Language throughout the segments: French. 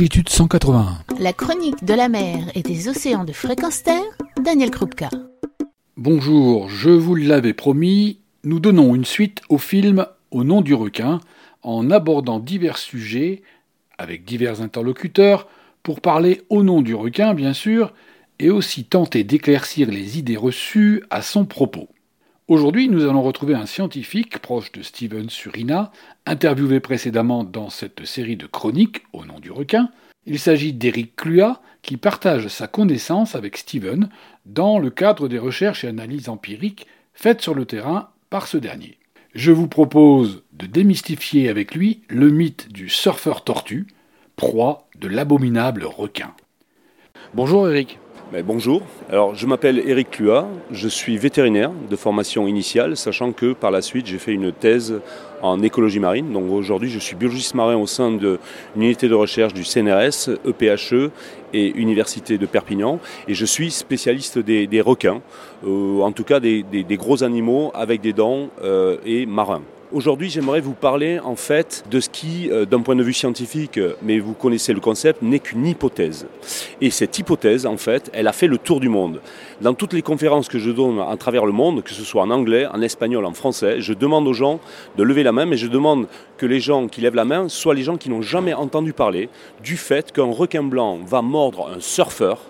longitude 181. La chronique de la mer et des océans de fréquence terre, Daniel Krupka. Bonjour, je vous l'avais promis, nous donnons une suite au film Au nom du requin en abordant divers sujets avec divers interlocuteurs pour parler au nom du requin bien sûr et aussi tenter d'éclaircir les idées reçues à son propos. Aujourd'hui, nous allons retrouver un scientifique proche de Steven Surina, interviewé précédemment dans cette série de chroniques au nom du requin. Il s'agit d'Éric Clua, qui partage sa connaissance avec Steven dans le cadre des recherches et analyses empiriques faites sur le terrain par ce dernier. Je vous propose de démystifier avec lui le mythe du surfeur tortue, proie de l'abominable requin. Bonjour Eric. Bonjour, alors je m'appelle Eric Clua, je suis vétérinaire de formation initiale, sachant que par la suite j'ai fait une thèse en écologie marine. Donc aujourd'hui je suis biologiste marin au sein d'une unité de recherche du CNRS, EPHE et Université de Perpignan. Et je suis spécialiste des, requins, euh, en tout cas des, gros animaux avec des dents euh, et marins. Aujourd'hui, j'aimerais vous parler en fait de ce qui, euh, d'un point de vue scientifique, mais vous connaissez le concept, n'est qu'une hypothèse. Et cette hypothèse, en fait, elle a fait le tour du monde. Dans toutes les conférences que je donne à travers le monde, que ce soit en anglais, en espagnol, en français, je demande aux gens de lever la main, mais je demande que les gens qui lèvent la main soient les gens qui n'ont jamais entendu parler du fait qu'un requin blanc va mordre un surfeur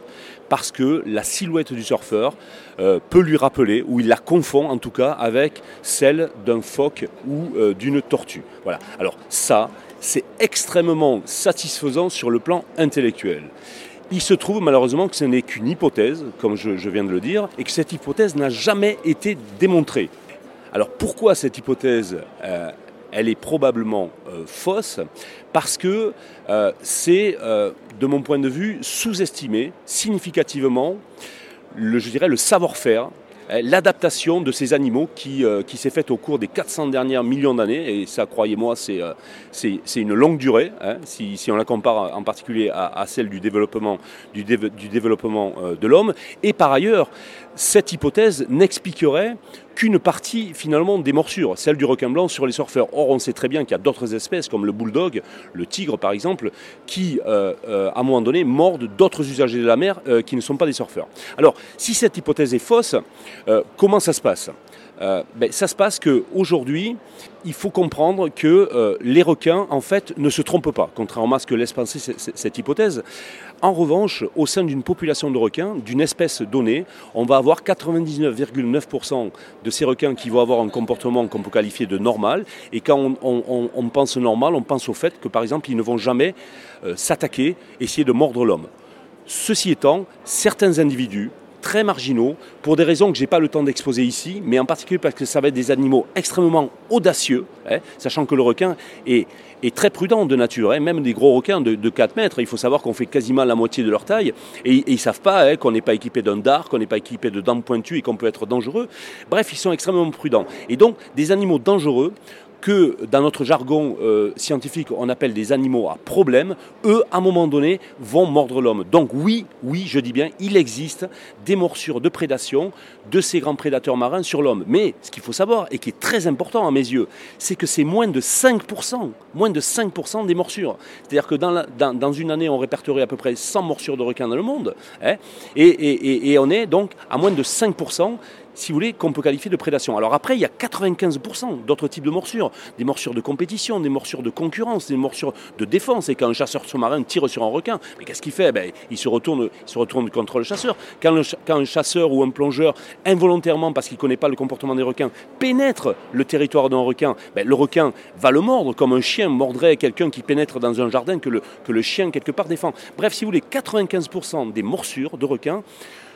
parce que la silhouette du surfeur euh, peut lui rappeler, ou il la confond en tout cas, avec celle d'un phoque ou euh, d'une tortue. Voilà. Alors ça, c'est extrêmement satisfaisant sur le plan intellectuel. Il se trouve malheureusement que ce n'est qu'une hypothèse, comme je, viens de le dire, et que cette hypothèse n'a jamais été démontrée. Alors pourquoi cette hypothèse euh, elle est probablement euh, fausse? Parce que euh, c'est, de mon point de vue, sous-estimé significativement le, je dirais, le savoir-faire l'adaptation de ces animaux qui, s'est faite au cours des 400 dernières millions d'années, et ça, croyez-moi, c'est une longue durée, hein, si, on la compare en particulier à, celle du développement, du développement de l'homme. Et par ailleurs, cette hypothèse n'expliquerait qu'une partie finalement des morsures, celle du requin blanc sur les surfeurs. Or, on sait très bien qu'il y a d'autres espèces comme le bulldog, le tigre par exemple, qui à un moment donné mordent d'autres usagers de la mer qui ne sont pas des surfeurs. Alors, si cette hypothèse est fausse, euh, comment ça se passe? Euh, ben, ça se passe qu'aujourd'hui, il faut comprendre que euh, les requins, en fait, ne se trompent pas, contrairement à ce que laisse penser cette hypothèse. En revanche, au sein d'une population de requins, d'une espèce donnée, on va avoir 99,9% de ces requins qui vont avoir un comportement qu'on peut qualifier de normal. Et quand on, pense normal, on pense au fait que, par exemple, ils ne vont jamais s'attaquer, essayer de mordre l'homme. Ceci étant, certains individus très marginaux, pour des raisons que je n'ai pas le temps d'exposer ici, mais en particulier parce que ça va être des animaux extrêmement audacieux, hein, sachant que le requin est, très prudent de nature, hein, même des gros requins de, 4 mètres, il faut savoir qu'on fait quasiment la moitié de leur taille, et, ils ne savent pas hein, qu'on n'est pas équipé d'un dard, qu'on n'est pas équipé de dents pointues et qu'on peut être dangereux. Bref, ils sont extrêmement prudents. Et donc, des animaux dangereux que dans notre jargon euh, scientifique on appelle des animaux à problème, eux, à un moment donné, vont mordre l'homme. Donc oui, oui, je dis bien, il existe des morsures de prédation de ces grands prédateurs marins sur l'homme. Mais ce qu'il faut savoir, et qui est très important à mes yeux, c'est que c'est moins de 5%, moins de 5% des morsures. C'est-à-dire que dans, dans, une année, on répertorie à peu près 100 morsures de requins dans le monde, hein, et, et on est donc à moins de 5% si vous voulez, qu'on peut qualifier de prédation. Alors après, il y a 95% d'autres types de morsures. Des morsures de compétition, des morsures de concurrence, des morsures de défense. Et quand un chasseur sous-marin tire sur un requin, qu'est-ce qu'il fait? Ben, il, se retourne, il se retourne contre le chasseur. Quand, un chasseur ou un plongeur, involontairement, parce qu'il ne connaît pas le comportement des requins, pénètre le territoire d'un requin, ben, le requin va le mordre comme un chien mordrait quelqu'un qui pénètre dans un jardin que le, que le chien quelque part défend. Bref, si vous voulez, 95% des morsures de requins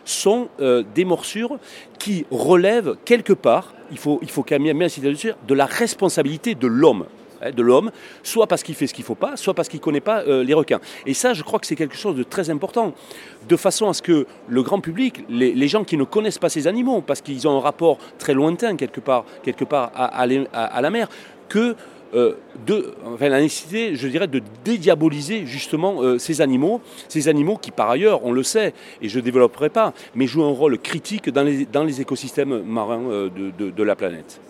sont euh, des morsures qui relèvent quelque part, il faut, il faut quand même insister dessus, de la responsabilité de l'homme hein, de l'homme, soit parce qu'il fait ce qu'il ne faut pas, soit parce qu'il ne connaît pas euh, les requins. Et ça, je crois que c'est quelque chose de très important, de façon à ce que le grand public, les, gens qui ne connaissent pas ces animaux, parce qu'ils ont un rapport très lointain quelque part, part à la mer, que de, enfin, la nécessité, je dirais, de dédiaboliser justement euh, ces animaux, ces animaux qui par ailleurs, on le sait, et je ne développerai pas, mais jouent un rôle critique dans les, écosystèmes marins euh, de, la planète.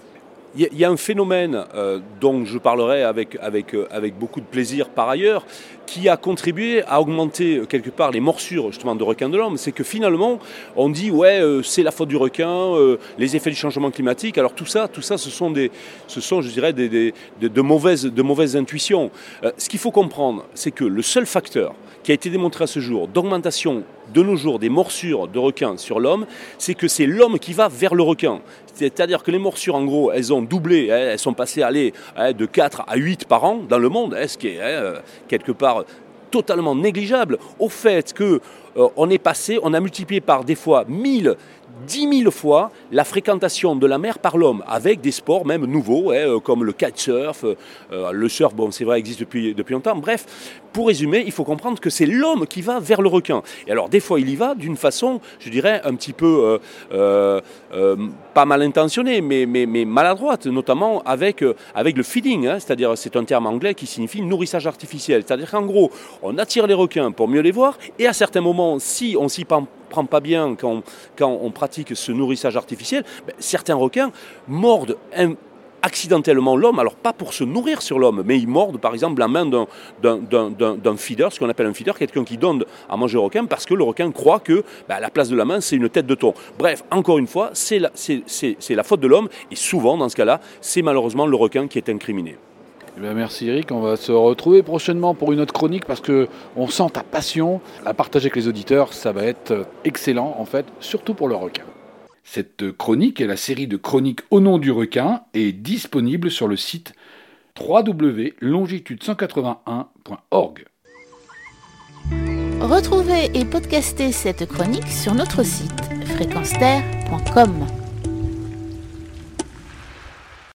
Il y, a un phénomène euh, dont je parlerai avec, avec, euh, avec beaucoup de plaisir par ailleurs, qui a contribué à augmenter euh, quelque part les morsures justement de requins de l'homme, c'est que finalement on dit ouais c'est la faute du requin, les effets du changement climatique. Alors tout ça, tout ça, ce sont des, ce sont je dirais des, de, mauvaises, de mauvaises intuitions. ce qu'il faut comprendre, c'est que le seul facteur qui a été démontré à ce jour d'augmentation de nos jours des morsures de requins sur l'homme, c'est que c'est l'homme qui va vers le requin. C'est-à-dire que les morsures, en gros, elles ont doublé, hein, elles sont passées aller, hein, de 4 à 8 par an dans le monde, hein, ce qui est euh, quelque part totalement négligeable au fait que euh, on est passé, on a multiplié par des fois 1000, 10 000 fois la fréquentation de la mer par l'homme, avec des sports même nouveaux, hein, euh, comme le kitesurf, euh, le surf, bon c'est vrai, existe depuis, depuis longtemps. Bref, pour résumer, il faut comprendre que c'est l'homme qui va vers le requin. Et alors des fois il y va d'une façon, je dirais, un petit peu euh, pas mal intentionnée, mais, mais, maladroite, notamment avec, avec le feeding, hein. c'est-à-dire c'est un terme anglais qui signifie nourrissage artificiel. C'est-à-dire qu'en gros, on attire les requins pour mieux les voir, et à certains moments, si on s'y prend pas bien quand, quand on pratique ce nourrissage artificiel, ben, certains requins mordent accidentellement l'homme, alors pas pour se nourrir sur l'homme, mais ils mordent par exemple la main d'un feeder, ce qu'on appelle un feeder, quelqu'un qui donne à manger au requin parce que le requin croit que ben, la place de la main c'est une tête de thon. Bref, encore une fois, c'est la, la faute de l'homme et souvent dans ce cas-là, c'est malheureusement le requin qui est incriminé. Eh merci Eric, on va se retrouver prochainement pour une autre chronique parce que on sent ta passion à partager avec les auditeurs, ça va être excellent en fait, surtout pour le requin. Cette chronique est la série de chroniques au nom du requin est disponible sur le site www.longitude181.org. Retrouvez et podcastez cette chronique sur notre site fréquenceterre.com.